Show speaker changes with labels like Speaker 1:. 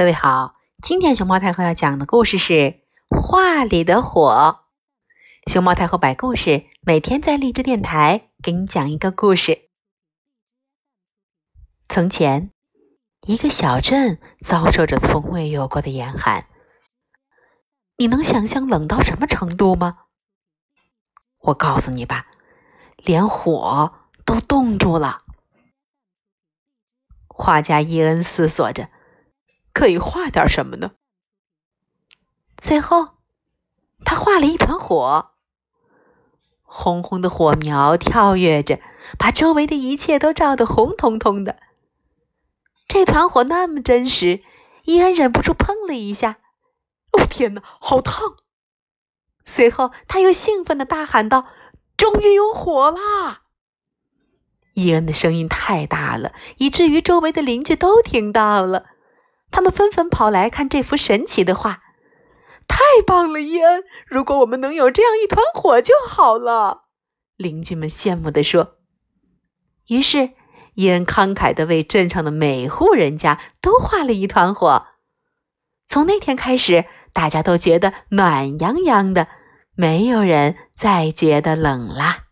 Speaker 1: 各位好，今天熊猫太后要讲的故事是《画里的火》。熊猫太后摆故事，每天在荔枝电台给你讲一个故事。从前，一个小镇遭受着从未有过的严寒。你能想象冷到什么程度吗？我告诉你吧，连火都冻住了。画家伊恩思索着。可以画点什么呢？最后，他画了一团火，红红的火苗跳跃着，把周围的一切都照得红彤彤的。这团火那么真实，伊恩忍不住碰了一下。哦，天哪，好烫！随后，他又兴奋的大喊道：“终于有火啦！”伊恩的声音太大了，以至于周围的邻居都听到了。他们纷纷跑来看这幅神奇的画，太棒了，伊恩！如果我们能有这样一团火就好了。邻居们羡慕地说。于是，伊恩慷慨地为镇上的每户人家都画了一团火。从那天开始，大家都觉得暖洋洋的，没有人再觉得冷啦。